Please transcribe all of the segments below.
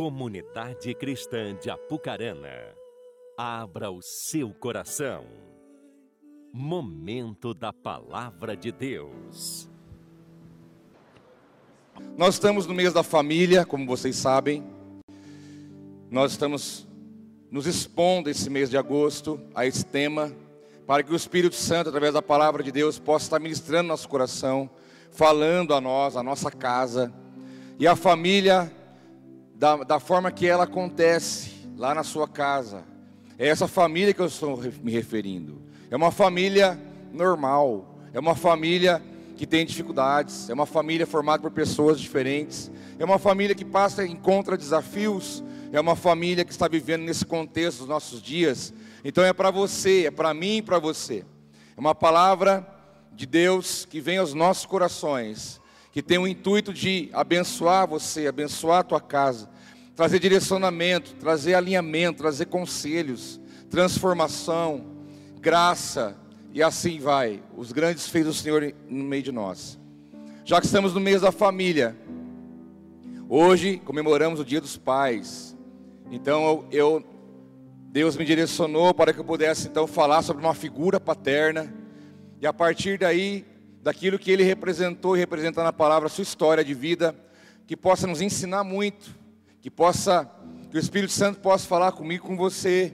Comunidade Cristã de Apucarana, abra o seu coração. Momento da Palavra de Deus. Nós estamos no mês da família, como vocês sabem. Nós estamos nos expondo esse mês de agosto a esse tema, para que o Espírito Santo, através da palavra de Deus, possa estar ministrando nosso coração, falando a nós, a nossa casa. E a família da, da forma que ela acontece lá na sua casa. É essa família que eu estou me referindo. É uma família normal, é uma família que tem dificuldades, é uma família formada por pessoas diferentes, é uma família que passa e encontra desafios, é uma família que está vivendo nesse contexto dos nossos dias. Então é para você, é para mim e para você. É uma palavra de Deus que vem aos nossos corações que tem o intuito de abençoar você, abençoar a tua casa, trazer direcionamento, trazer alinhamento, trazer conselhos, transformação, graça, e assim vai, os grandes feitos do Senhor no meio de nós. Já que estamos no mês da família, hoje comemoramos o Dia dos Pais. Então eu, eu Deus me direcionou para que eu pudesse então falar sobre uma figura paterna. E a partir daí daquilo que ele representou e representa na palavra, sua história de vida, que possa nos ensinar muito, que possa, que o Espírito Santo possa falar comigo, com você,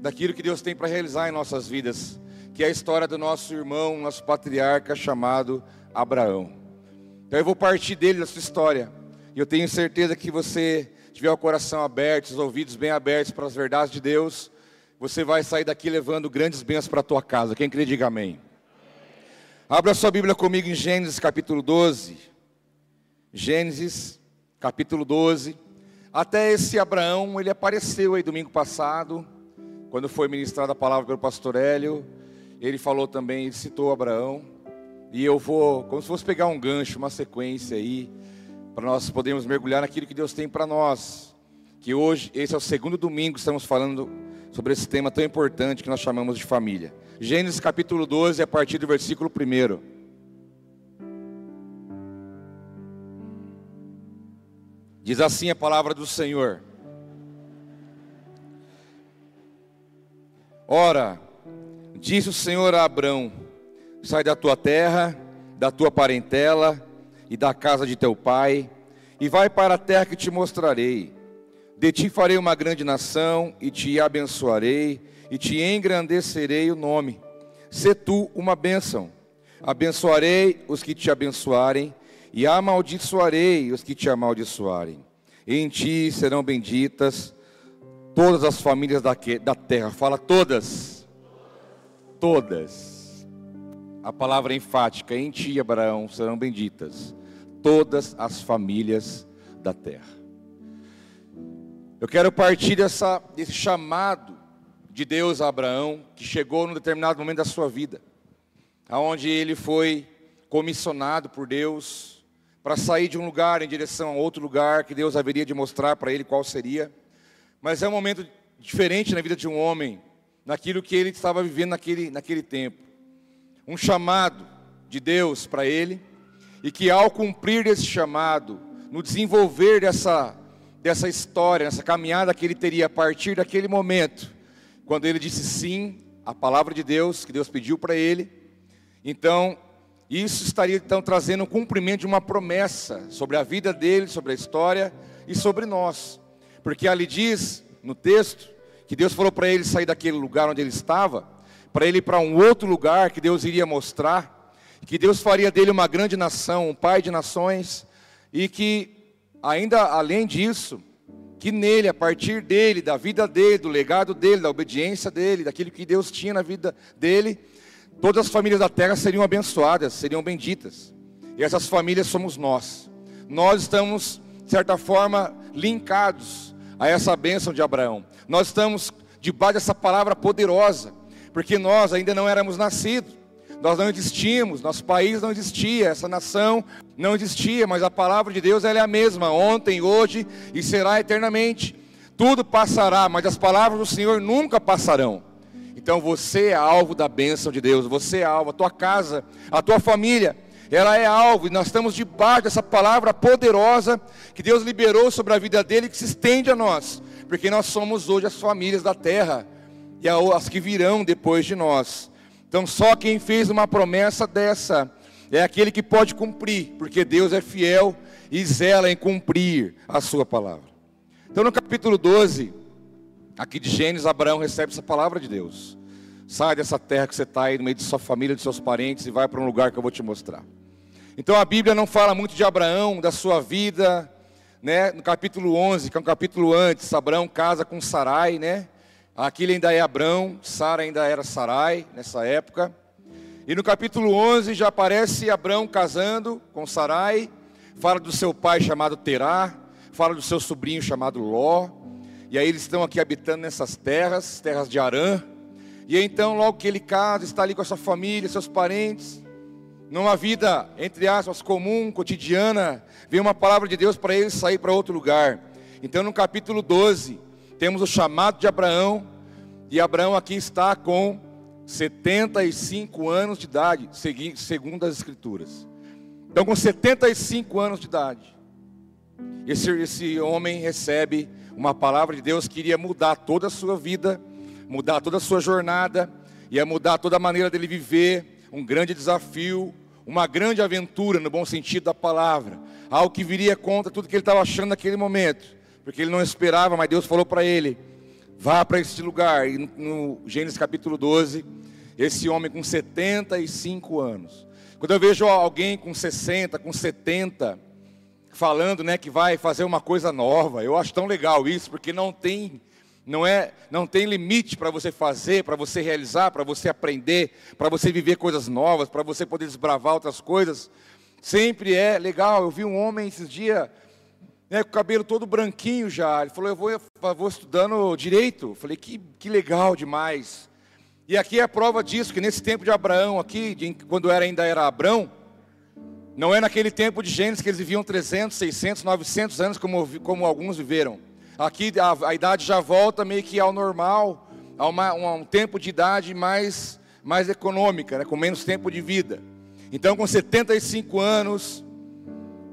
daquilo que Deus tem para realizar em nossas vidas, que é a história do nosso irmão, nosso patriarca chamado Abraão. Então eu vou partir dele, da sua história, e eu tenho certeza que você tiver o coração aberto, os ouvidos bem abertos para as verdades de Deus, você vai sair daqui levando grandes bênçãos para a tua casa. Quem crê, diga amém. Abra sua Bíblia comigo em Gênesis capítulo 12. Gênesis capítulo 12. Até esse Abraão, ele apareceu aí domingo passado, quando foi ministrada a palavra pelo pastor Hélio. Ele falou também, ele citou Abraão. E eu vou, como se fosse pegar um gancho, uma sequência aí, para nós podermos mergulhar naquilo que Deus tem para nós. Que hoje, esse é o segundo domingo, estamos falando sobre esse tema tão importante que nós chamamos de família. Gênesis capítulo 12, a partir do versículo 1. Diz assim a palavra do Senhor: Ora, disse o Senhor a Abrão: Sai da tua terra, da tua parentela e da casa de teu pai, e vai para a terra que te mostrarei. De ti farei uma grande nação e te abençoarei e te engrandecerei o nome. Se tu uma bênção. Abençoarei os que te abençoarem, e amaldiçoarei os que te amaldiçoarem. Em ti serão benditas todas as famílias da, terra. Fala todas. Todas. A palavra enfática, em ti, Abraão, serão benditas todas as famílias da terra. Eu quero partir dessa, desse chamado de Deus a Abraão, que chegou num determinado momento da sua vida, aonde ele foi comissionado por Deus para sair de um lugar em direção a outro lugar que Deus haveria de mostrar para ele qual seria. Mas é um momento diferente na vida de um homem, naquilo que ele estava vivendo naquele, naquele tempo. Um chamado de Deus para ele, e que ao cumprir esse chamado, no desenvolver dessa, dessa história, dessa caminhada que ele teria a partir daquele momento, quando ele disse sim à palavra de Deus, que Deus pediu para ele, então isso estaria então trazendo um cumprimento de uma promessa sobre a vida dele, sobre a história e sobre nós. Porque ali diz no texto que Deus falou para ele sair daquele lugar onde ele estava, para ele ir para um outro lugar que Deus iria mostrar, que Deus faria dele uma grande nação, um pai de nações, e que ainda além disso, que nele, a partir dele, da vida dele, do legado dele, da obediência dele, daquilo que Deus tinha na vida dele, todas as famílias da terra seriam abençoadas, seriam benditas. E essas famílias somos nós. Nós estamos, de certa forma, linkados a essa bênção de Abraão. Nós estamos debaixo dessa palavra poderosa, porque nós ainda não éramos nascidos. Nós não existíamos, nosso país não existia, essa nação não existia, mas a palavra de Deus ela é a mesma, ontem, hoje e será eternamente. Tudo passará, mas as palavras do Senhor nunca passarão. Então você é alvo da bênção de Deus, você é alvo, a tua casa, a tua família ela é alvo, e nós estamos debaixo dessa palavra poderosa que Deus liberou sobre a vida dele, que se estende a nós, porque nós somos hoje as famílias da terra e as que virão depois de nós. Então, só quem fez uma promessa dessa é aquele que pode cumprir, porque Deus é fiel e zela em cumprir a sua palavra. Então, no capítulo 12, aqui de Gênesis, Abraão recebe essa palavra de Deus. Sai dessa terra que você está aí, no meio de sua família, de seus parentes, e vai para um lugar que eu vou te mostrar. Então a Bíblia não fala muito de Abraão, da sua vida, né? No capítulo 11, que é um capítulo antes, Abraão casa com Sarai, né? Aqui ele ainda é Abraão, Sara ainda era Sarai nessa época. E no capítulo 11 já aparece Abraão casando com Sarai, fala do seu pai chamado Terá, fala do seu sobrinho chamado Ló. E aí eles estão aqui habitando nessas terras, terras de Arã. E então, logo que ele casa, está ali com a sua família, seus parentes, numa vida, entre aspas, comum, cotidiana, vem uma palavra de Deus para ele sair para outro lugar. Então, no capítulo 12, temos o chamado de Abraão, e Abraão aqui está com 75 anos de idade, segundo as Escrituras. Então, com 75 anos de idade, esse, esse homem recebe uma palavra de Deus que iria mudar toda a sua vida mudar toda a sua jornada, ia mudar toda a maneira dele viver, um grande desafio, uma grande aventura no bom sentido da palavra, algo que viria contra tudo que ele estava achando naquele momento, porque ele não esperava, mas Deus falou para ele: vá para este lugar. E no Gênesis capítulo 12, esse homem com 75 anos. Quando eu vejo alguém com 60, com 70, falando, né, que vai fazer uma coisa nova, eu acho tão legal isso, porque não tem não é, não tem limite para você fazer, para você realizar, para você aprender, para você viver coisas novas, para você poder desbravar outras coisas. Sempre é legal. Eu vi um homem esses dias, né, com o cabelo todo branquinho já. Ele falou: Eu vou, eu vou estudando direito. Eu falei: que, que legal demais. E aqui é a prova disso, que nesse tempo de Abraão, aqui, de, quando era, ainda era Abraão, não é naquele tempo de Gênesis que eles viviam 300, 600, 900 anos como, como alguns viveram. Aqui a, a idade já volta meio que ao normal, a, uma, a um tempo de idade mais, mais econômica, né, com menos tempo de vida. Então, com 75 anos,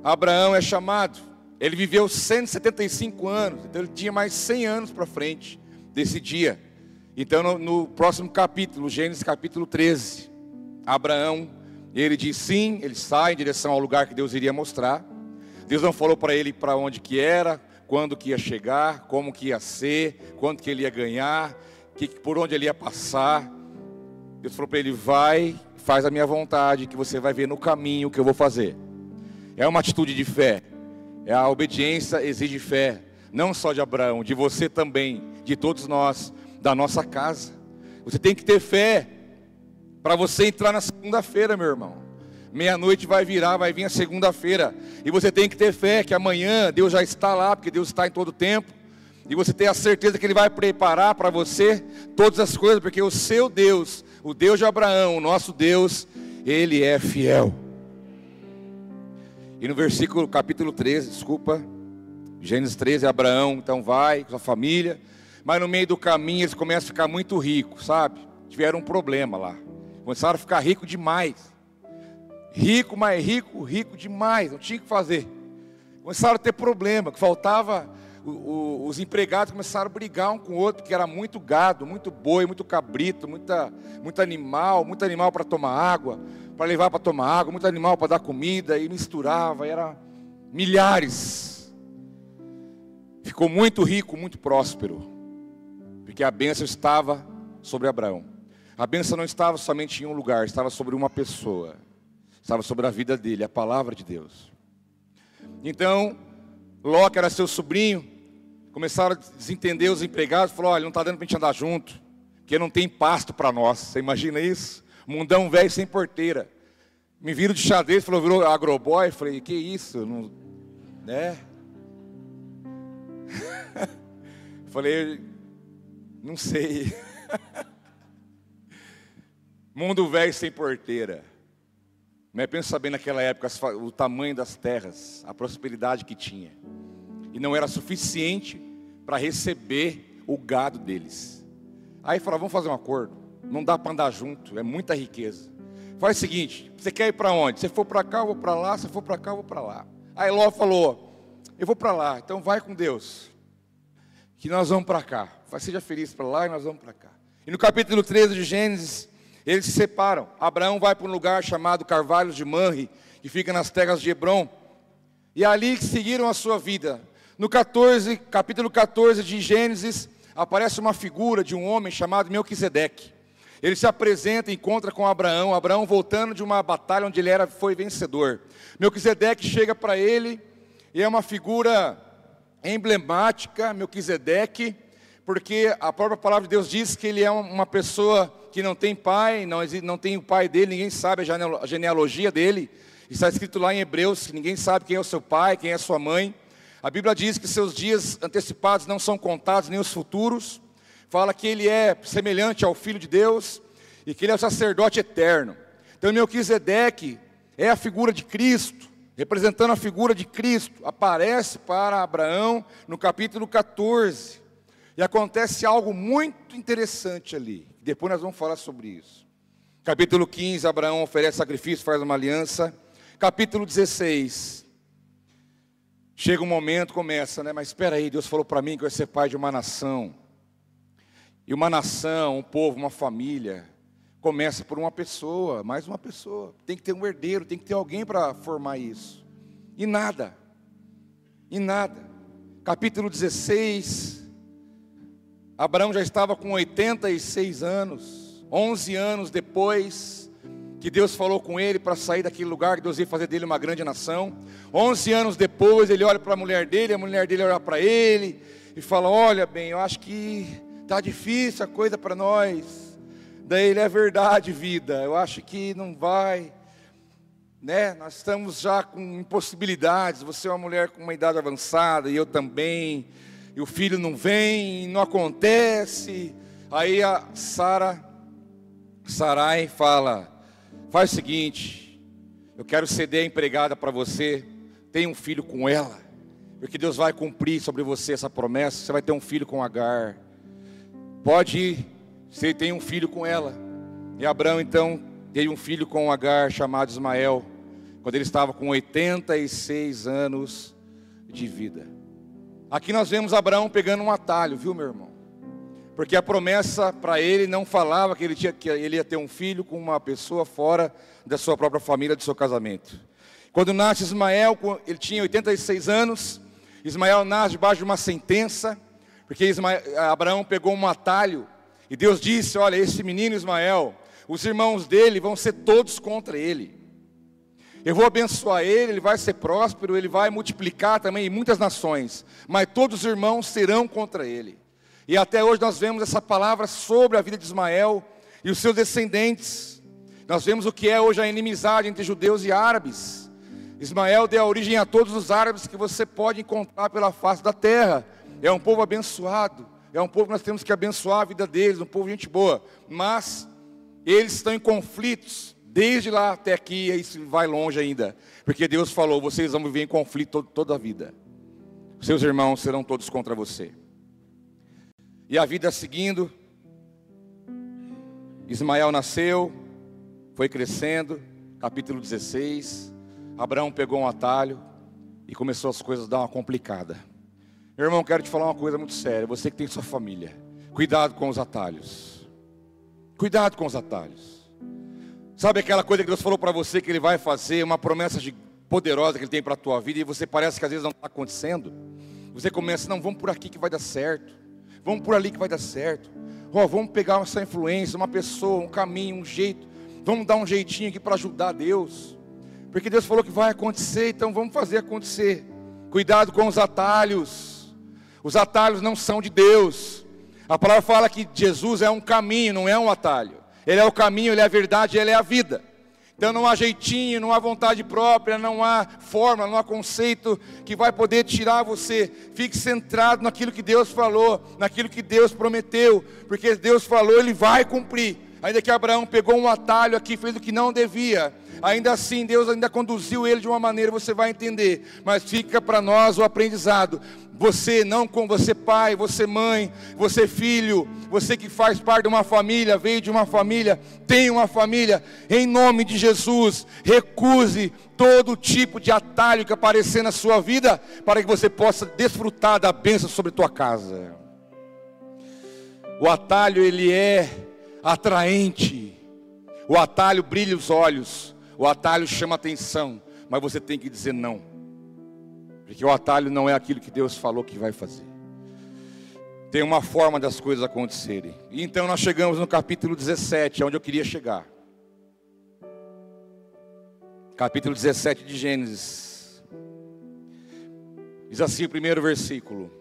Abraão é chamado. Ele viveu 175 anos, então ele tinha mais 100 anos para frente desse dia. Então, no, no, próximo capítulo, Gênesis capítulo 13, Abraão, ele diz sim, ele sai em direção ao lugar que Deus iria mostrar. Deus não falou para ele para onde que era, quando que ia chegar, como que ia ser, quanto que ele ia ganhar, que, por onde ele ia passar. Deus falou para ele: vai, faz a minha vontade, que você vai ver no caminho que eu vou fazer. É uma atitude de fé. É a obediência exige fé, não só de Abraão, de você também, de todos nós, da nossa casa. Você tem que ter fé para você entrar na segunda-feira, meu irmão. Meia-noite vai virar, vai vir a segunda-feira. E você tem que ter fé que amanhã Deus já está lá, porque Deus está em todo tempo. E você tem a certeza que Ele vai preparar para você todas as coisas, porque o seu Deus, o Deus de Abraão, o nosso Deus, Ele é fiel. E no versículo, capítulo 13, desculpa, Gênesis 13, Abraão então vai com a família, mas no meio do caminho eles começam a ficar muito ricos, sabe? Tiveram um problema lá, começaram a ficar ricos demais. Rico, mais rico, rico demais, não tinha o que fazer. Começaram a ter problema, que faltava, o, o, os empregados começaram a brigar um com o outro, porque era muito gado, muito boi, muito cabrito, muita, muito animal, muito animal para tomar água, para levar para tomar água, muito animal para dar comida, e misturava, e era milhares. Ficou muito rico, muito próspero, porque a bênção estava sobre Abraão. A bênção não estava somente em um lugar, estava sobre uma pessoa estava sobre a vida dele, a palavra de Deus. Então, Ló, que era seu sobrinho, começaram a desentender os empregados, falou: olha, não está dando para a gente andar junto, porque não tem pasto para nós. Você imagina isso? Mundão velho sem porteira. Me viram de xadrez, falou, virou agroboy. Falei, que isso? Não, né? Falei, não sei. Mundo velho sem porteira. Mas pensa bem naquela época o tamanho das terras, a prosperidade que tinha. E não era suficiente para receber o gado deles. Aí falaram, vamos fazer um acordo. Não dá para andar junto, é muita riqueza. faz o seguinte: você quer ir para onde? Se for para cá, eu vou para lá. Se for para cá, eu vou para lá. Aí Ló falou: Eu vou para lá, então vai com Deus, que nós vamos para cá. Seja feliz para lá e nós vamos para cá. E no capítulo 13 de Gênesis, eles se separam. Abraão vai para um lugar chamado Carvalhos de Manre, que fica nas terras de Hebron. E é ali seguiram a sua vida. No 14, capítulo 14 de Gênesis, aparece uma figura de um homem chamado Melquisedeque. Ele se apresenta encontra com Abraão, Abraão voltando de uma batalha onde ele era, foi vencedor. Melquisedeque chega para ele, e é uma figura emblemática, Melquisedeque, porque a própria palavra de Deus diz que ele é uma pessoa que não tem pai, não, não tem o pai dele, ninguém sabe a genealogia dele. Está escrito lá em Hebreus que ninguém sabe quem é o seu pai, quem é a sua mãe. A Bíblia diz que seus dias antecipados não são contados, nem os futuros. Fala que ele é semelhante ao Filho de Deus e que ele é o sacerdote eterno. Então, Melquisedeque é a figura de Cristo, representando a figura de Cristo. Aparece para Abraão no capítulo 14. E acontece algo muito interessante ali. Depois nós vamos falar sobre isso. Capítulo 15, Abraão oferece sacrifício, faz uma aliança. Capítulo 16, Chega um momento, começa, né? Mas espera aí, Deus falou para mim que eu ia ser pai de uma nação. E uma nação, um povo, uma família, começa por uma pessoa, mais uma pessoa. Tem que ter um herdeiro, tem que ter alguém para formar isso. E nada. E nada. Capítulo 16. Abraão já estava com 86 anos. 11 anos depois, que Deus falou com ele para sair daquele lugar, que Deus ia fazer dele uma grande nação. Onze anos depois, ele olha para a mulher dele, a mulher dele olha para ele e fala: Olha, bem, eu acho que está difícil a coisa para nós. Daí ele é verdade, vida, eu acho que não vai. Né? Nós estamos já com impossibilidades. Você é uma mulher com uma idade avançada e eu também. E o filho não vem, não acontece. Aí a Sara, Sarai fala: Faz o seguinte, eu quero ceder a empregada para você, tenha um filho com ela, porque Deus vai cumprir sobre você essa promessa, você vai ter um filho com Agar. Pode ir, você tem um filho com ela. E Abraão então teve um filho com Agar chamado Ismael, quando ele estava com 86 anos de vida. Aqui nós vemos Abraão pegando um atalho, viu, meu irmão? Porque a promessa para ele não falava que ele, tinha, que ele ia ter um filho com uma pessoa fora da sua própria família, do seu casamento. Quando nasce Ismael, ele tinha 86 anos. Ismael nasce debaixo de uma sentença, porque Ismael, Abraão pegou um atalho. E Deus disse: Olha, esse menino Ismael, os irmãos dele vão ser todos contra ele. Eu vou abençoar ele, ele vai ser próspero, ele vai multiplicar também em muitas nações, mas todos os irmãos serão contra ele. E até hoje nós vemos essa palavra sobre a vida de Ismael e os seus descendentes. Nós vemos o que é hoje a inimizade entre judeus e árabes. Ismael deu origem a todos os árabes que você pode encontrar pela face da terra. É um povo abençoado. É um povo que nós temos que abençoar a vida deles, um povo gente boa. Mas eles estão em conflitos desde lá até aqui, e isso vai longe ainda. Porque Deus falou: vocês vão viver em conflito toda a vida. Seus irmãos serão todos contra você. E a vida seguindo. Ismael nasceu, foi crescendo, capítulo 16. Abraão pegou um atalho e começou as coisas a dar uma complicada. Meu irmão, quero te falar uma coisa muito séria. Você que tem sua família, cuidado com os atalhos. Cuidado com os atalhos. Sabe aquela coisa que Deus falou para você que Ele vai fazer, uma promessa de, poderosa que Ele tem para a tua vida e você parece que às vezes não está acontecendo? Você começa, não, vamos por aqui que vai dar certo. Vamos por ali que vai dar certo. Oh, vamos pegar essa influência, uma pessoa, um caminho, um jeito. Vamos dar um jeitinho aqui para ajudar Deus. Porque Deus falou que vai acontecer, então vamos fazer acontecer. Cuidado com os atalhos. Os atalhos não são de Deus. A palavra fala que Jesus é um caminho, não é um atalho. Ele é o caminho, ele é a verdade, ele é a vida. Então não há jeitinho, não há vontade própria, não há forma, não há conceito que vai poder tirar você. Fique centrado naquilo que Deus falou, naquilo que Deus prometeu, porque Deus falou, ele vai cumprir. Ainda que Abraão pegou um atalho aqui, fez o que não devia. Ainda assim, Deus ainda conduziu ele de uma maneira, você vai entender. Mas fica para nós o aprendizado. Você não com você pai, você mãe, você filho, você que faz parte de uma família, veio de uma família, tem uma família, em nome de Jesus, recuse todo tipo de atalho que aparecer na sua vida, para que você possa desfrutar da bênção sobre tua casa. O atalho ele é atraente. O atalho brilha os olhos, o atalho chama atenção, mas você tem que dizer não. Porque o atalho não é aquilo que Deus falou que vai fazer. Tem uma forma das coisas acontecerem. E então nós chegamos no capítulo 17, onde eu queria chegar. Capítulo 17 de Gênesis. Diz assim o primeiro versículo.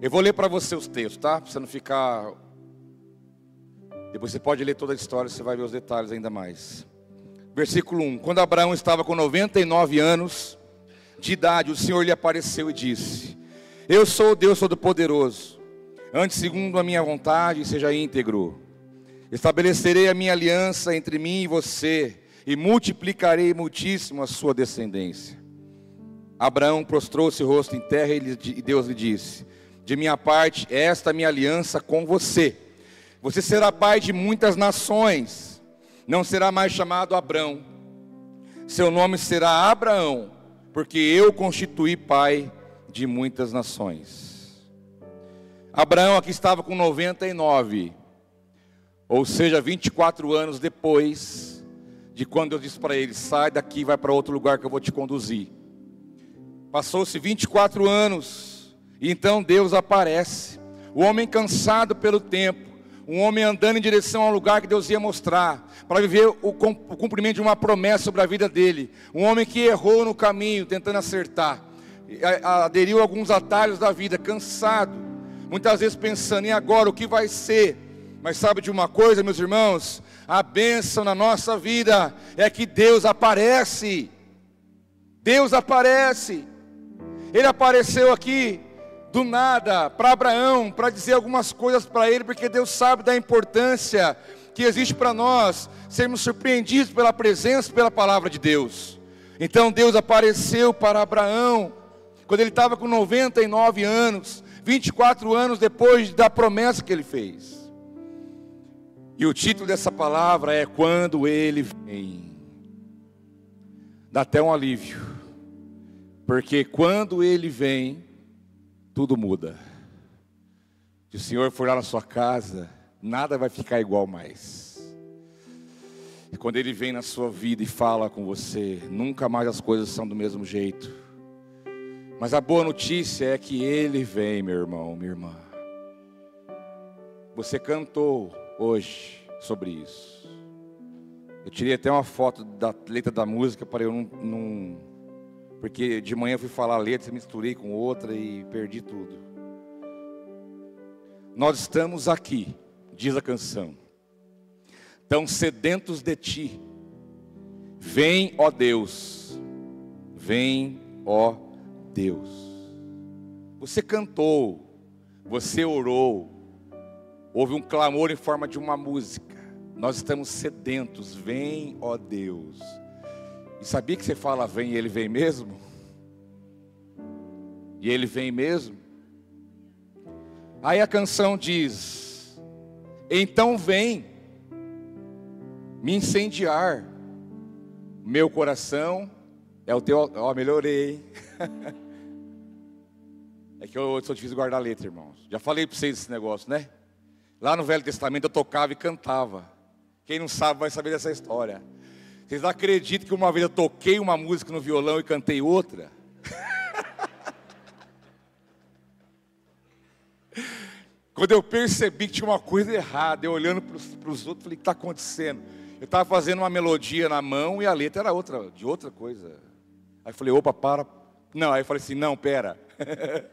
Eu vou ler para você os textos, tá? Para você não ficar depois você pode ler toda a história, você vai ver os detalhes ainda mais. Versículo 1: Quando Abraão estava com 99 anos de idade, o Senhor lhe apareceu e disse: Eu sou o Deus Todo-Poderoso. Antes, segundo a minha vontade, seja íntegro. Estabelecerei a minha aliança entre mim e você, e multiplicarei muitíssimo a sua descendência. Abraão prostrou-se rosto em terra e Deus lhe disse: De minha parte, esta é a minha aliança com você você será pai de muitas nações, não será mais chamado Abrão, seu nome será Abraão, porque eu constituí pai de muitas nações. Abraão aqui estava com 99, ou seja, 24 anos depois de quando eu disse para ele: sai daqui, vai para outro lugar que eu vou te conduzir. Passou-se 24 anos, e então Deus aparece. O homem cansado pelo tempo, um homem andando em direção ao lugar que Deus ia mostrar, para viver o cumprimento de uma promessa sobre a vida dele. Um homem que errou no caminho, tentando acertar, aderiu a alguns atalhos da vida, cansado, muitas vezes pensando, e agora o que vai ser? Mas sabe de uma coisa, meus irmãos? A bênção na nossa vida é que Deus aparece. Deus aparece. Ele apareceu aqui do nada para Abraão, para dizer algumas coisas para ele, porque Deus sabe da importância que existe para nós sermos surpreendidos pela presença, pela palavra de Deus. Então Deus apareceu para Abraão, quando ele estava com 99 anos, 24 anos depois da promessa que ele fez. E o título dessa palavra é Quando Ele Vem. Dá até um alívio, porque quando Ele vem, tudo muda. Se o Senhor for lá na sua casa, nada vai ficar igual mais. E quando Ele vem na sua vida e fala com você, nunca mais as coisas são do mesmo jeito. Mas a boa notícia é que Ele vem, meu irmão, minha irmã. Você cantou hoje sobre isso. Eu tirei até uma foto da letra da música para eu não, não porque de manhã fui falar letras, misturei com outra e perdi tudo. Nós estamos aqui, diz a canção, tão sedentos de ti. Vem, ó Deus, vem, ó Deus. Você cantou, você orou, houve um clamor em forma de uma música. Nós estamos sedentos, vem, ó Deus. E sabia que você fala vem e ele vem mesmo? E ele vem mesmo? Aí a canção diz: Então vem me incendiar, meu coração é o teu. Ó, oh, melhorei. é que eu sou difícil guardar letra, irmãos. Já falei para vocês esse negócio, né? Lá no Velho Testamento eu tocava e cantava. Quem não sabe vai saber dessa história. Vocês acreditam que uma vez eu toquei uma música no violão e cantei outra? Quando eu percebi que tinha uma coisa errada, eu olhando para os outros, falei: o que está acontecendo? Eu estava fazendo uma melodia na mão e a letra era outra, de outra coisa. Aí falei: opa, para. Não, aí eu falei assim: não, pera.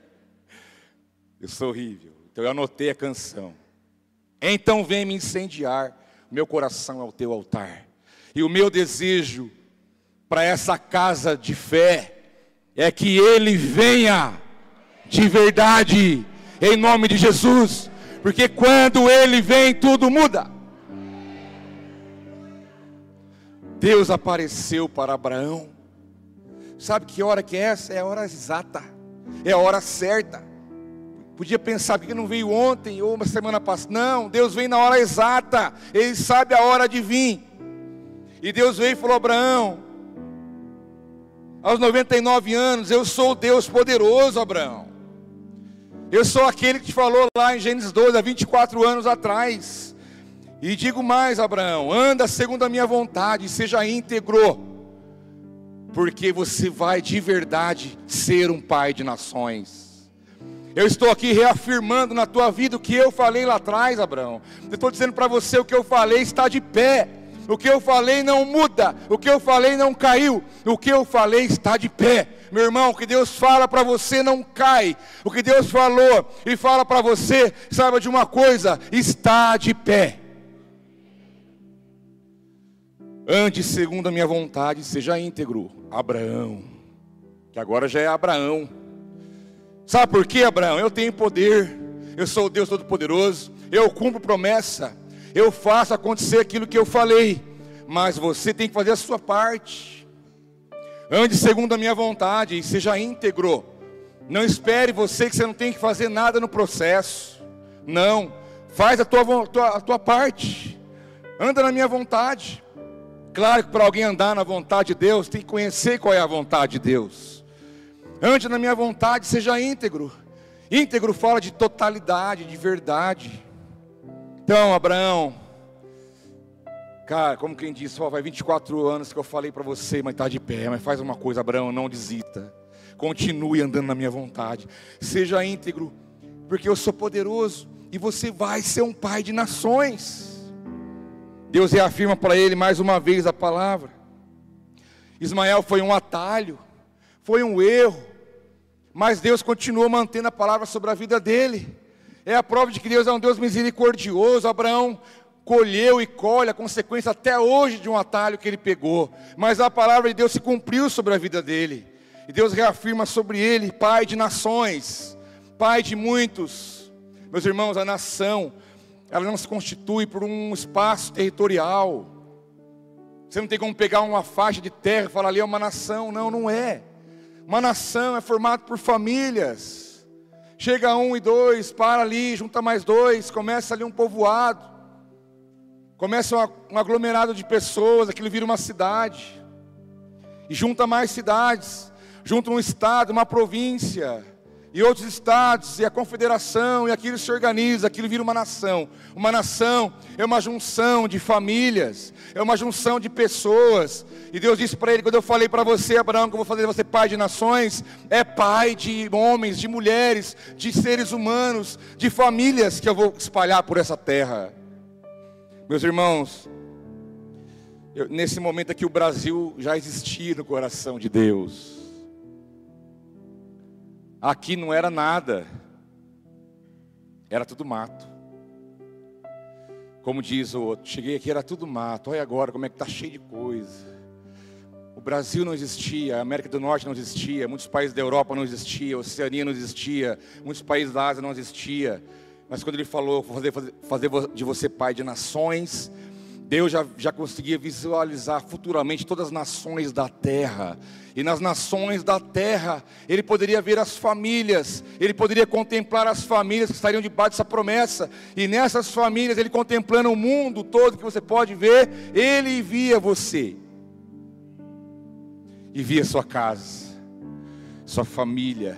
eu sou horrível. Então eu anotei a canção. Então vem me incendiar, meu coração é o teu altar. E o meu desejo para essa casa de fé é que ele venha de verdade, em nome de Jesus, porque quando ele vem, tudo muda. Deus apareceu para Abraão. Sabe que hora que é essa? É a hora exata, é a hora certa. Podia pensar, por que não veio ontem ou uma semana passada? Não, Deus vem na hora exata, Ele sabe a hora de vir. E Deus veio e falou: Abraão, aos 99 anos, eu sou o Deus poderoso, Abraão. Eu sou aquele que te falou lá em Gênesis 12, há 24 anos atrás. E digo mais, Abraão: anda segundo a minha vontade, seja íntegro, porque você vai de verdade ser um pai de nações. Eu estou aqui reafirmando na tua vida o que eu falei lá atrás, Abraão. Eu estou dizendo para você o que eu falei está de pé. O que eu falei não muda. O que eu falei não caiu. O que eu falei está de pé. Meu irmão, o que Deus fala para você não cai. O que Deus falou e fala para você, saiba de uma coisa: está de pé. Ande segundo a minha vontade, seja íntegro. Abraão, que agora já é Abraão Sabe por quê, Abraão? Eu tenho poder, eu sou o Deus Todo-Poderoso, eu cumpro promessa, eu faço acontecer aquilo que eu falei, mas você tem que fazer a sua parte. Ande segundo a minha vontade e seja íntegro. Não espere você que você não tem que fazer nada no processo. Não, faz a tua, a tua parte. Anda na minha vontade. Claro que para alguém andar na vontade de Deus, tem que conhecer qual é a vontade de Deus. Ande na minha vontade, seja íntegro. Íntegro fala de totalidade, de verdade. Então, Abraão, cara, como quem disse, ó, vai 24 anos que eu falei para você, mas está de pé, mas faz uma coisa, Abraão, não desista. Continue andando na minha vontade. Seja íntegro, porque eu sou poderoso e você vai ser um pai de nações. Deus reafirma para ele mais uma vez a palavra. Ismael foi um atalho, foi um erro, mas Deus continuou mantendo a palavra sobre a vida dele. É a prova de que Deus é um Deus misericordioso. Abraão colheu e colhe a consequência até hoje de um atalho que ele pegou. Mas a palavra de Deus se cumpriu sobre a vida dele. E Deus reafirma sobre ele, pai de nações, pai de muitos. Meus irmãos, a nação, ela não se constitui por um espaço territorial. Você não tem como pegar uma faixa de terra e falar ali é uma nação. Não, não é. Uma nação é formada por famílias. Chega um e dois, para ali, junta mais dois, começa ali um povoado. Começa um aglomerado de pessoas, aquilo vira uma cidade. E junta mais cidades, junta um estado, uma província e outros estados, e a confederação, e aquilo se organiza, aquilo vira uma nação. Uma nação é uma junção de famílias, é uma junção de pessoas. E Deus disse para ele: quando eu falei para você, Abraão, que eu vou fazer você pai de nações, é pai de homens, de mulheres, de seres humanos, de famílias que eu vou espalhar por essa terra. Meus irmãos, eu, nesse momento aqui o Brasil já existia no coração de Deus. Aqui não era nada, era tudo mato. Como diz o outro, cheguei aqui era tudo mato. Olha agora como é que está cheio de coisa. O Brasil não existia, a América do Norte não existia, muitos países da Europa não existiam, a Oceania não existia, muitos países da Ásia não existia. Mas quando ele falou, fazer, fazer, fazer de você pai de nações, Deus já, já conseguia visualizar futuramente todas as nações da terra. E nas nações da terra, Ele poderia ver as famílias, Ele poderia contemplar as famílias que estariam debaixo dessa promessa. E nessas famílias, Ele contemplando o mundo todo que você pode ver, Ele via você. E via sua casa, sua família,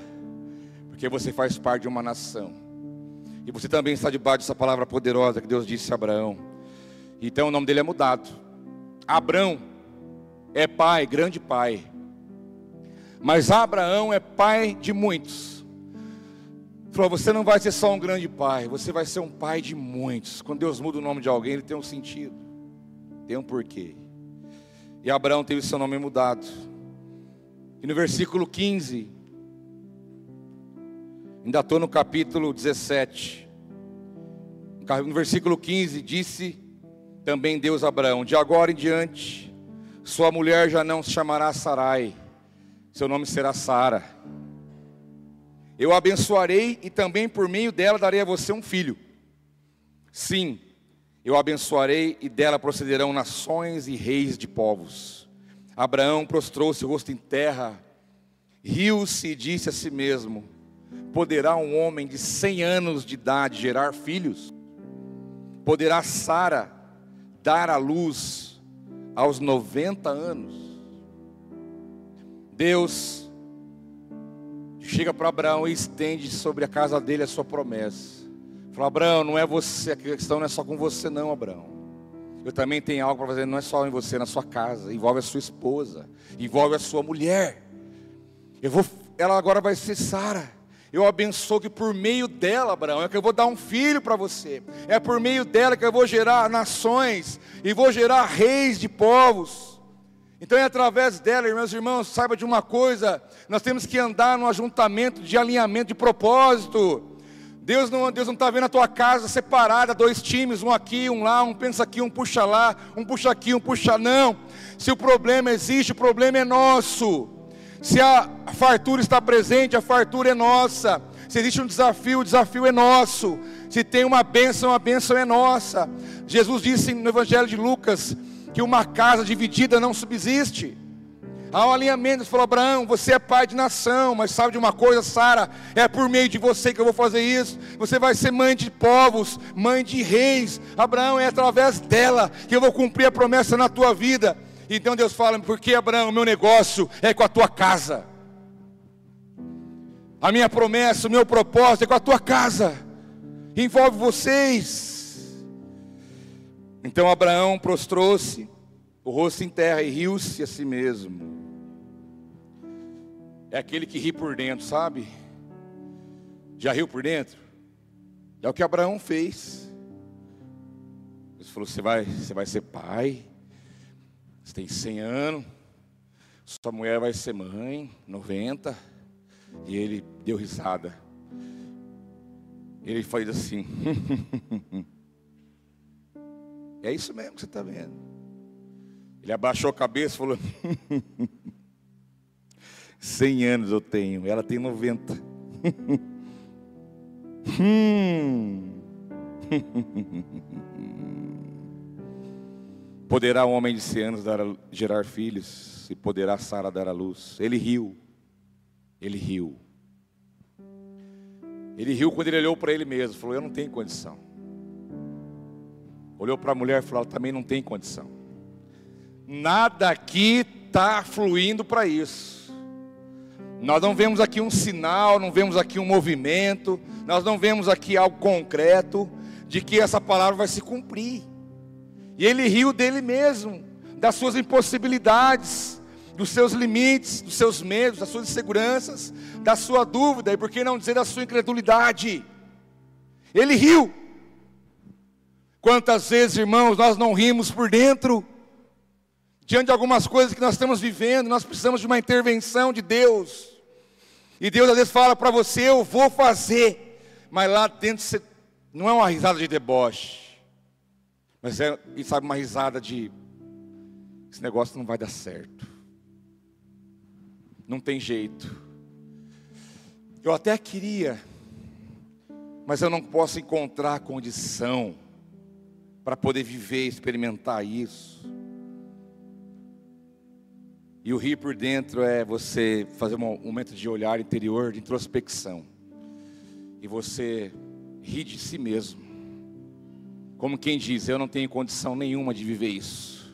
porque você faz parte de uma nação. E você também está debaixo dessa palavra poderosa que Deus disse a Abraão. Então o nome dele é mudado. Abrão é pai, grande pai. Mas Abraão é pai de muitos. Falou, você não vai ser só um grande pai, você vai ser um pai de muitos. Quando Deus muda o nome de alguém, ele tem um sentido, tem um porquê. E Abraão teve seu nome mudado. E no versículo 15, ainda estou no capítulo 17. No versículo 15, disse também Deus Abraão: De agora em diante, sua mulher já não se chamará Sarai, seu nome será Sara. Eu abençoarei e também por meio dela darei a você um filho. Sim, eu abençoarei e dela procederão nações e reis de povos. Abraão prostrou-se o rosto em terra, riu-se e disse a si mesmo: Poderá um homem de cem anos de idade gerar filhos? Poderá Sara dar à luz aos 90 anos? Deus chega para Abraão e estende sobre a casa dele a sua promessa. Fala, Abraão, não é você, a questão não é só com você, não, Abraão. Eu também tenho algo para fazer, não é só em você, na sua casa, envolve a sua esposa, envolve a sua mulher. Eu vou, ela agora vai ser Sara. Eu abençoo que por meio dela, Abraão, é que eu vou dar um filho para você. É por meio dela que eu vou gerar nações e vou gerar reis de povos. Então é através dela, meus irmãos, saiba de uma coisa: nós temos que andar no ajuntamento de alinhamento de propósito. Deus não Deus não está vendo a tua casa separada, dois times, um aqui, um lá, um pensa aqui, um puxa lá, um puxa aqui, um puxa não. Se o problema existe, o problema é nosso. Se a fartura está presente, a fartura é nossa. Se existe um desafio, o desafio é nosso. Se tem uma bênção, a bênção é nossa. Jesus disse no Evangelho de Lucas que uma casa dividida não subsiste. Há um alinhamento, ele falou, Abraão, você é pai de nação, mas sabe de uma coisa, Sara, é por meio de você que eu vou fazer isso. Você vai ser mãe de povos, mãe de reis. Abraão, é através dela que eu vou cumprir a promessa na tua vida. Então Deus fala, porque Abraão, meu negócio é com a tua casa. A minha promessa, o meu propósito é com a tua casa. Envolve vocês. Então Abraão prostrou-se, o rosto em terra e riu-se a si mesmo é aquele que ri por dentro, sabe? Já riu por dentro? É o que Abraão fez. Ele falou: você vai, você vai ser pai, você tem 100 anos, sua mulher vai ser mãe, 90. E ele deu risada. Ele faz assim. é isso mesmo que você está vendo. Ele abaixou a cabeça e falou: 100 anos eu tenho, ela tem 90. hum. Poderá o homem de 100 anos dar, gerar filhos, e poderá Sara dar a luz. Ele riu, ele riu. Ele riu quando ele olhou para ele mesmo, falou: Eu não tenho condição. Olhou para a mulher e falou: Ela também não tem condição. Nada aqui está fluindo para isso. Nós não vemos aqui um sinal, não vemos aqui um movimento, nós não vemos aqui algo concreto de que essa palavra vai se cumprir. E ele riu dele mesmo, das suas impossibilidades, dos seus limites, dos seus medos, das suas inseguranças, da sua dúvida e por que não dizer da sua incredulidade. Ele riu. Quantas vezes, irmãos, nós não rimos por dentro? Diante de algumas coisas que nós estamos vivendo, nós precisamos de uma intervenção de Deus. E Deus às vezes fala para você, eu vou fazer, mas lá dentro você, não é uma risada de deboche, mas é, e sabe, uma risada de esse negócio não vai dar certo. Não tem jeito. Eu até queria, mas eu não posso encontrar condição para poder viver, experimentar isso. E o rir por dentro é você fazer um momento de olhar interior, de introspecção. E você rir de si mesmo. Como quem diz, eu não tenho condição nenhuma de viver isso.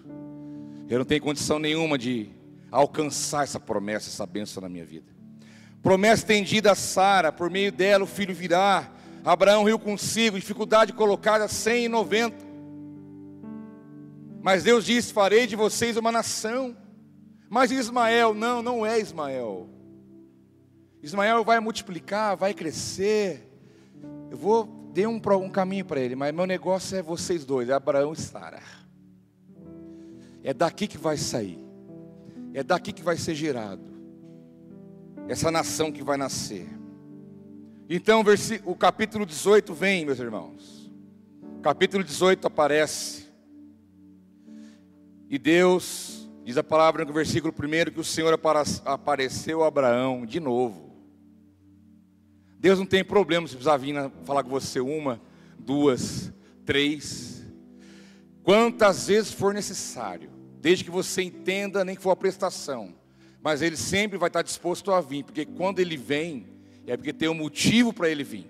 Eu não tenho condição nenhuma de alcançar essa promessa, essa bênção na minha vida. Promessa estendida a Sara, por meio dela o filho virá. Abraão riu consigo, dificuldade colocada 190. Mas Deus disse: Farei de vocês uma nação. Mas Ismael, não, não é Ismael. Ismael vai multiplicar, vai crescer. Eu vou dar um, um caminho para ele, mas meu negócio é vocês dois, é Abraão e Sara. É daqui que vai sair. É daqui que vai ser gerado. Essa nação que vai nascer. Então, o capítulo 18 vem, meus irmãos. capítulo 18 aparece. E Deus Diz a palavra no versículo 1 que o Senhor apareceu a Abraão de novo. Deus não tem problema se precisar vir falar com você uma, duas, três. quantas vezes for necessário, desde que você entenda, nem que for a prestação, mas ele sempre vai estar disposto a vir, porque quando ele vem, é porque tem um motivo para ele vir.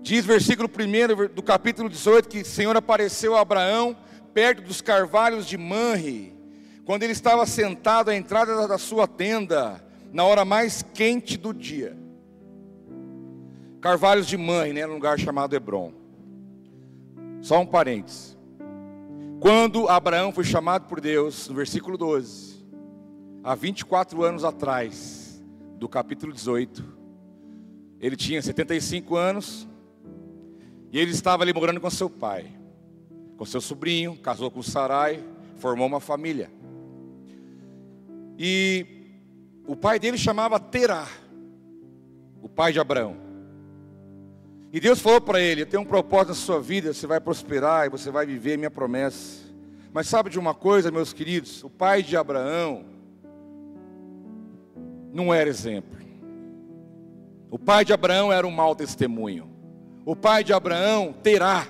Diz versículo 1 do capítulo 18 que o Senhor apareceu a Abraão perto dos carvalhos de Manre, quando ele estava sentado à entrada da sua tenda, na hora mais quente do dia. Carvalhos de Manre, né, num lugar chamado Hebron. Só um parênteses. Quando Abraão foi chamado por Deus, no versículo 12, há 24 anos atrás, do capítulo 18, ele tinha 75 anos, e ele estava ali morando com seu pai, com seu sobrinho, casou com Sarai, formou uma família. E o pai dele chamava Terá, o pai de Abraão. E Deus falou para ele: Eu tenho um propósito na sua vida, você vai prosperar e você vai viver minha promessa. Mas sabe de uma coisa, meus queridos? O pai de Abraão não era exemplo. O pai de Abraão era um mau testemunho. O pai de Abraão, Terá,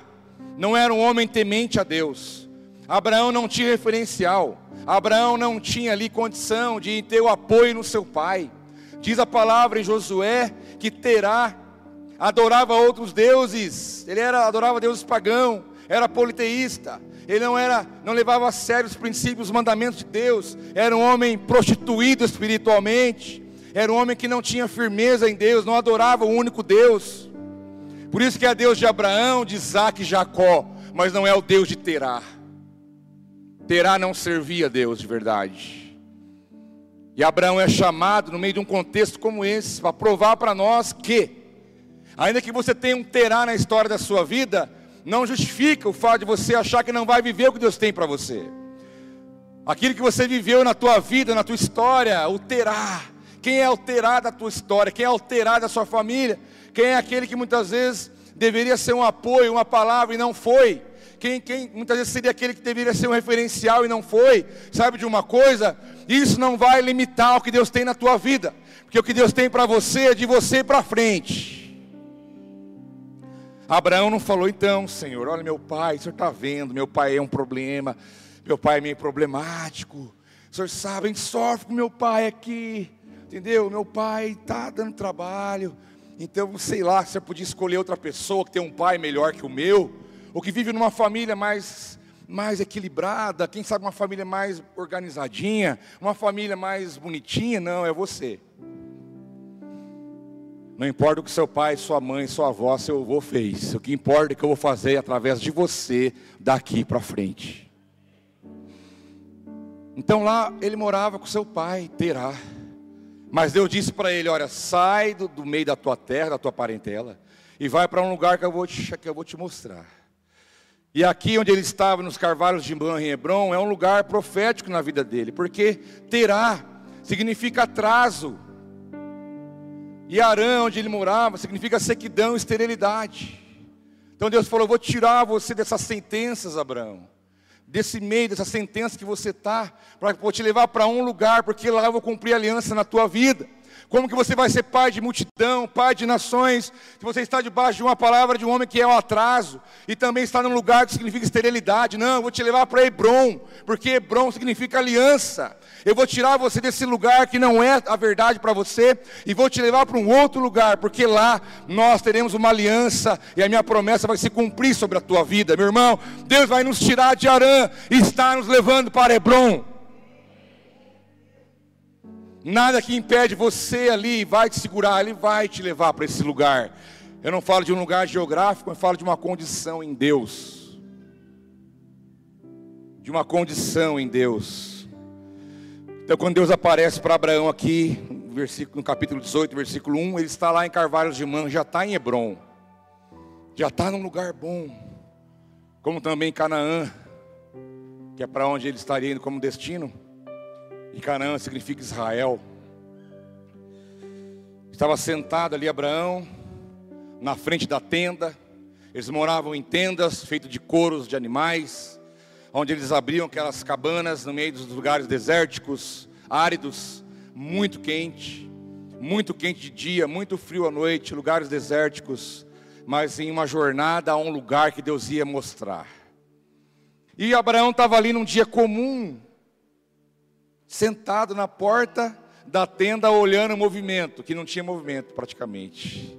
não era um homem temente a Deus. Abraão não tinha referencial. Abraão não tinha ali condição de ter o apoio no seu pai. Diz a palavra em Josué que Terá adorava outros deuses. Ele era adorava deuses pagão, era politeísta. Ele não era, não levava a sério os princípios, os mandamentos de Deus. Era um homem prostituído espiritualmente. Era um homem que não tinha firmeza em Deus, não adorava o único Deus. Por isso que é Deus de Abraão, de Isaac e Jacó, mas não é o Deus de Terá. Terá não servia a Deus de verdade. E Abraão é chamado no meio de um contexto como esse, para provar para nós que, ainda que você tenha um Terá na história da sua vida, não justifica o fato de você achar que não vai viver o que Deus tem para você. Aquilo que você viveu na tua vida, na tua história, o terá. Quem é o terá da tua história? Quem é o terá da sua família? Quem é aquele que muitas vezes deveria ser um apoio, uma palavra e não foi? Quem, quem muitas vezes seria aquele que deveria ser um referencial e não foi? Sabe de uma coisa? Isso não vai limitar o que Deus tem na tua vida, porque o que Deus tem para você é de você para frente. Abraão não falou, então, Senhor, olha meu pai, o senhor está vendo, meu pai é um problema, meu pai é meio problemático, o senhor sabe, a gente sofre com meu pai aqui, entendeu? Meu pai está dando trabalho, então, sei lá, você podia escolher outra pessoa que tem um pai melhor que o meu ou que vive numa família mais mais equilibrada, quem sabe uma família mais organizadinha, uma família mais bonitinha, não, é você. Não importa o que seu pai, sua mãe, sua avó, seu avô fez. O que importa é que eu vou fazer através de você daqui para frente. Então lá ele morava com seu pai, Terá. Mas Deus disse para ele: Olha, sai do, do, meio da tua terra, da tua parentela, e vai para um lugar que eu vou te, que eu vou te mostrar. E aqui onde ele estava, nos carvalhos de Man em Hebron, é um lugar profético na vida dele, porque terá significa atraso. E Arã, onde ele morava, significa sequidão esterilidade. Então Deus falou: Vou tirar você dessas sentenças, Abraão, desse meio, dessa sentença que você está, para te levar para um lugar, porque lá eu vou cumprir aliança na tua vida. Como que você vai ser pai de multidão, pai de nações, se você está debaixo de uma palavra de um homem que é o um atraso, e também está num lugar que significa esterilidade? Não, eu vou te levar para Hebron, porque Hebron significa aliança. Eu vou tirar você desse lugar que não é a verdade para você, e vou te levar para um outro lugar, porque lá nós teremos uma aliança, e a minha promessa vai se cumprir sobre a tua vida, meu irmão. Deus vai nos tirar de Arã e está nos levando para Hebron. Nada que impede você ali, vai te segurar, ele vai te levar para esse lugar. Eu não falo de um lugar geográfico, eu falo de uma condição em Deus. De uma condição em Deus. Então, quando Deus aparece para Abraão aqui, no, capítulo 18, versículo 1, ele está lá em Carvalhos de Man, já está em Hebron, já está num lugar bom, como também Canaã, que é para onde ele estaria indo como destino. E Canaã significa Israel. Estava sentado ali Abraão, na frente da tenda. Eles moravam em tendas feitas de couros de animais, onde eles abriam aquelas cabanas no meio dos lugares desérticos, áridos, muito quente, muito quente de dia, muito frio à noite, lugares desérticos, mas em uma jornada a um lugar que Deus ia mostrar. E Abraão estava ali num dia comum, sentado na porta da tenda, olhando o movimento, que não tinha movimento praticamente.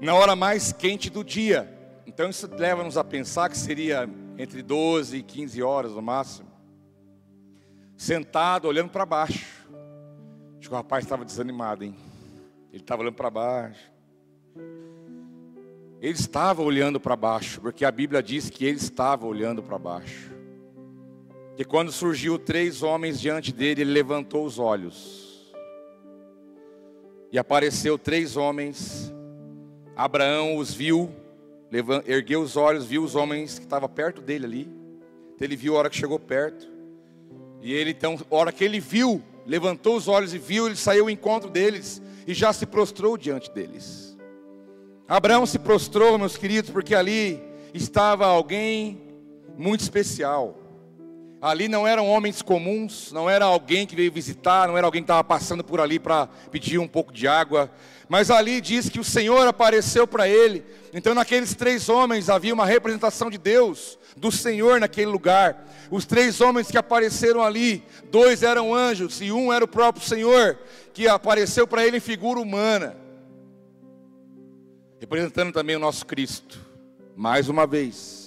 Na hora mais quente do dia. Então isso leva-nos a pensar que seria entre 12 e 15 horas no máximo. Sentado, olhando para baixo. Acho que o rapaz estava desanimado, hein? Ele estava olhando para baixo. Ele estava olhando para baixo, porque a Bíblia diz que ele estava olhando para baixo. E quando surgiu três homens diante dele, ele levantou os olhos. E apareceu três homens. Abraão os viu, ergueu os olhos, viu os homens que estavam perto dele ali. Então ele viu a hora que chegou perto. E ele então, a hora que ele viu, levantou os olhos e viu, ele saiu ao encontro deles e já se prostrou diante deles. Abraão se prostrou, meus queridos, porque ali estava alguém muito especial. Ali não eram homens comuns, não era alguém que veio visitar, não era alguém que estava passando por ali para pedir um pouco de água, mas ali diz que o Senhor apareceu para ele. Então, naqueles três homens havia uma representação de Deus, do Senhor naquele lugar. Os três homens que apareceram ali, dois eram anjos e um era o próprio Senhor, que apareceu para ele em figura humana representando também o nosso Cristo, mais uma vez,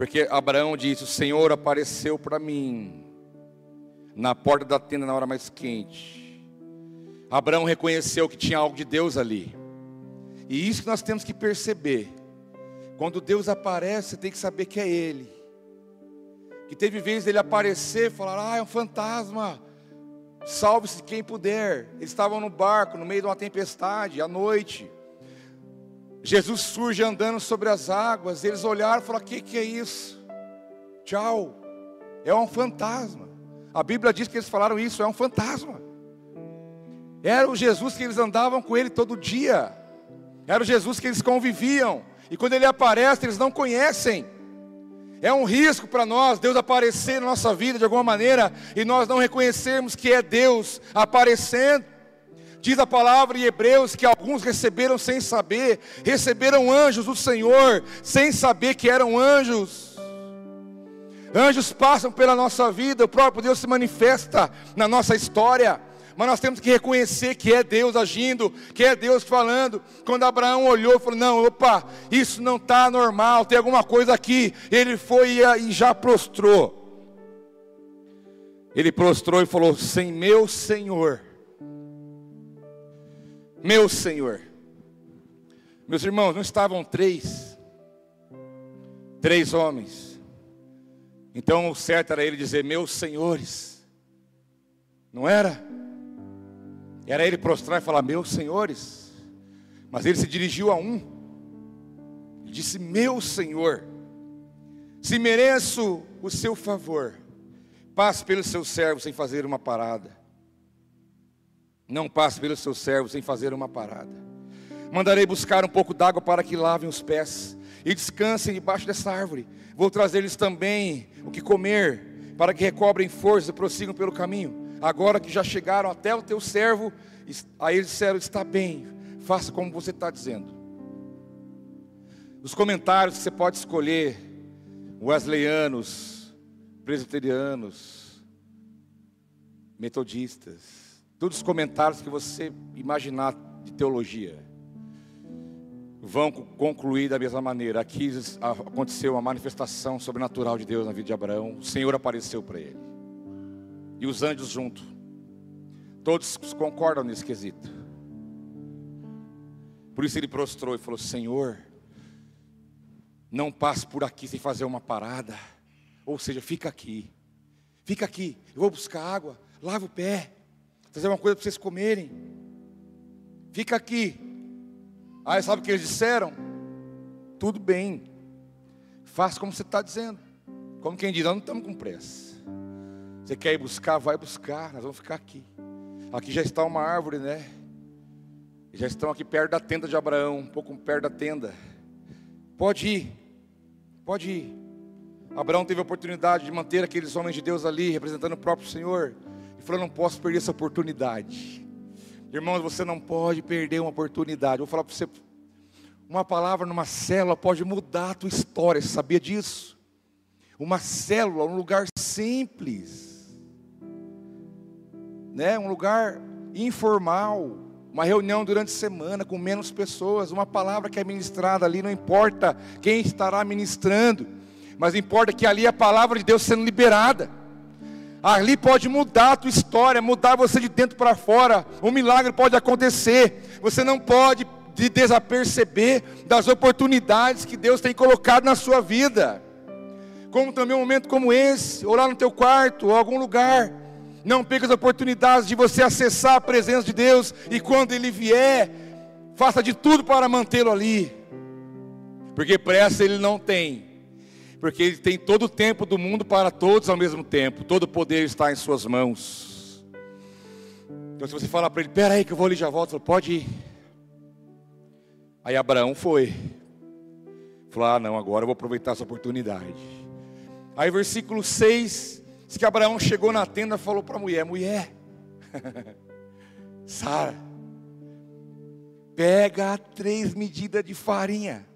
porque Abraão disse: O Senhor apareceu para mim na porta da tenda na hora mais quente. Abraão reconheceu que tinha algo de Deus ali, e isso que nós temos que perceber. Quando Deus aparece, tem que saber que é Ele. Que teve vezes ele aparecer e falar: Ah, é um fantasma. Salve-se quem puder. Eles estavam no barco, no meio de uma tempestade, à noite. Jesus surge andando sobre as águas, eles olharam e falaram: O que, que é isso? Tchau, é um fantasma. A Bíblia diz que eles falaram isso: é um fantasma. Era o Jesus que eles andavam com ele todo dia, era o Jesus que eles conviviam, e quando ele aparece, eles não conhecem. É um risco para nós Deus aparecer na nossa vida de alguma maneira e nós não reconhecermos que é Deus aparecendo. Diz a palavra em Hebreus que alguns receberam sem saber, receberam anjos do Senhor sem saber que eram anjos. Anjos passam pela nossa vida, o próprio Deus se manifesta na nossa história. Mas nós temos que reconhecer que é Deus agindo, que é Deus falando. Quando Abraão olhou, falou: Não, opa, isso não está normal, tem alguma coisa aqui. Ele foi e já prostrou. Ele prostrou e falou: Sem meu Senhor meu Senhor. Meus irmãos, não estavam três, três homens. Então o certo era ele dizer, meus senhores. Não era? Era ele prostrar e falar, meus senhores. Mas ele se dirigiu a um. Disse, meu Senhor. Se mereço o seu favor, passe pelo seu servo sem fazer uma parada. Não passe pelos seus servos sem fazer uma parada. Mandarei buscar um pouco d'água para que lavem os pés e descansem debaixo dessa árvore. Vou trazer-lhes também o que comer, para que recobrem força e prossigam pelo caminho. Agora que já chegaram até o teu servo, aí eles disseram: Está bem, faça como você está dizendo. Os comentários que você pode escolher, wesleyanos, presbiterianos, metodistas, Todos os comentários que você imaginar de teologia vão concluir da mesma maneira. Aqui aconteceu uma manifestação sobrenatural de Deus na vida de Abraão. O Senhor apareceu para ele. E os anjos junto. Todos concordam nesse quesito. Por isso ele prostrou e falou: Senhor, não passe por aqui sem fazer uma parada. Ou seja, fica aqui. Fica aqui. Eu vou buscar água. Lava o pé trazer uma coisa para vocês comerem. Fica aqui. Aí sabe o que eles disseram? Tudo bem. Faça como você está dizendo. Como quem diz, nós não estamos com pressa. Você quer ir buscar? Vai buscar. Nós vamos ficar aqui. Aqui já está uma árvore, né? Já estão aqui perto da tenda de Abraão, um pouco perto da tenda. Pode ir. Pode ir. Abraão teve a oportunidade de manter aqueles homens de Deus ali, representando o próprio Senhor e falou: não posso perder essa oportunidade. Irmãos, você não pode perder uma oportunidade. Vou falar para você: uma palavra numa célula pode mudar a tua história. Você sabia disso? uma célula, um lugar simples, né? um lugar informal, uma reunião durante a semana com menos pessoas, uma palavra que é ministrada ali, não importa quem estará ministrando, mas importa que ali é a palavra de Deus sendo liberada. Ali pode mudar a tua história, mudar você de dentro para fora. Um milagre pode acontecer. Você não pode de desaperceber das oportunidades que Deus tem colocado na sua vida. Como também um momento como esse, ou lá no teu quarto, ou algum lugar. Não perca as oportunidades de você acessar a presença de Deus e quando Ele vier, faça de tudo para mantê-lo ali. Porque pressa Ele não tem. Porque Ele tem todo o tempo do mundo para todos ao mesmo tempo. Todo o poder está em Suas mãos. Então se você falar para Ele, espera aí que eu vou ali já volto, fala, pode ir. Aí Abraão foi. Falou, ah não, agora eu vou aproveitar essa oportunidade. Aí versículo 6, diz que Abraão chegou na tenda e falou para a mulher, mulher, Sara, pega três medidas de farinha,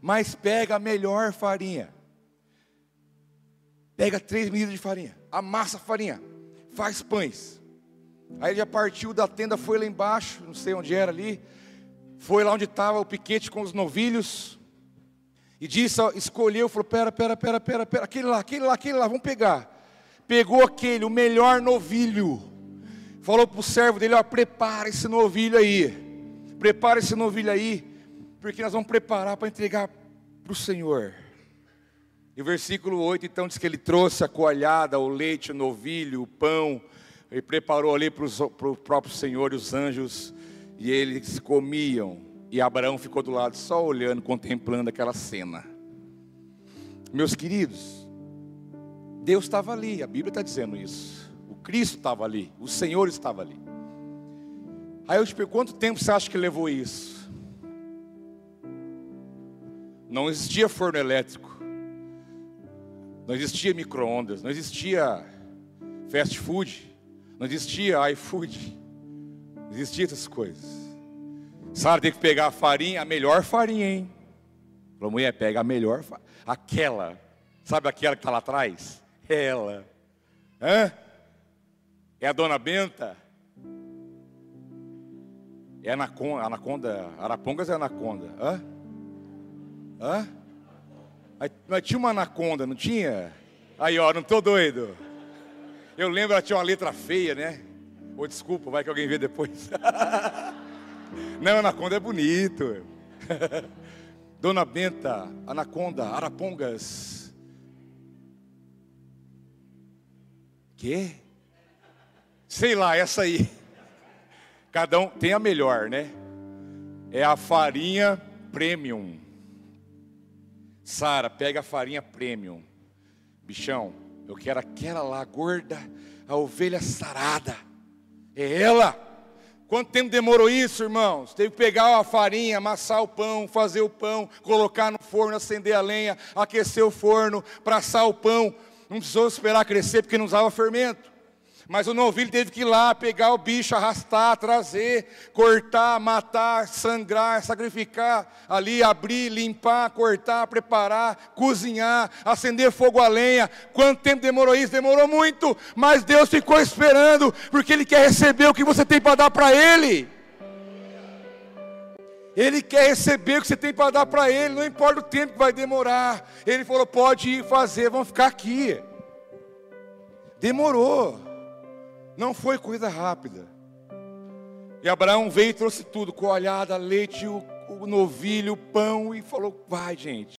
mas pega a melhor farinha. Pega três medidas de farinha, amassa a farinha, faz pães. Aí ele já partiu da tenda, foi lá embaixo, não sei onde era ali, foi lá onde estava o piquete com os novilhos, e disse, escolheu, falou: pera, pera, pera, pera, pera, aquele lá, aquele lá, aquele lá, vamos pegar. Pegou aquele, o melhor novilho. Falou para o servo dele: ó, prepara esse novilho aí. Prepara esse novilho aí, porque nós vamos preparar para entregar para o Senhor. E o versículo 8, então, diz que ele trouxe a coalhada, o leite, o novilho, o pão, e preparou ali para, o próprio Senhor e os anjos, e eles comiam. E Abraão ficou do lado só olhando, contemplando aquela cena. Meus queridos, Deus estava ali, a Bíblia está dizendo isso. O Cristo estava ali, o Senhor estava ali. Aí eu te pergunto, quanto tempo você acha que levou isso? Não existia forno elétrico, não existia micro-ondas, não existia fast food, não existia iFood, não existia essas coisas. Sara tem que pegar a farinha, a melhor farinha, hein? Falou, mulher, pega a melhor farinha. Aquela, sabe aquela que está lá atrás? Ela. Hã? É a dona Benta? É anaconda, anaconda, Arapongas é anaconda. Hã? Hã? Mas tinha uma anaconda, não tinha? Aí, ó, não estou doido. Eu lembro, ela tinha uma letra feia, né? Ou oh, desculpa, vai que alguém vê depois. Não, anaconda é bonito. Dona Benta, anaconda, arapongas. Que? Sei lá, essa aí. Cada um tem a melhor, né? É a farinha premium. Sara, pega a farinha premium. Bichão, eu quero aquela lá gorda, a ovelha sarada. É ela. Quanto tempo demorou isso, irmãos? Teve que pegar a farinha, amassar o pão, fazer o pão, colocar no forno, acender a lenha, aquecer o forno, para assar o pão. Não precisou esperar crescer porque não usava fermento. Mas o novilho teve que ir lá, pegar o bicho, arrastar, trazer, cortar, matar, sangrar, sacrificar, ali abrir, limpar, cortar, preparar, cozinhar, acender fogo a lenha. Quanto tempo demorou isso? Demorou muito, mas Deus ficou esperando, porque Ele quer receber o que você tem para dar para Ele. Ele quer receber o que você tem para dar para Ele, não importa o tempo que vai demorar. Ele falou: pode ir fazer, vamos ficar aqui. Demorou. Não foi coisa rápida. E Abraão veio e trouxe tudo: coalhada, leite, o, o novilho, o pão, e falou: vai, gente.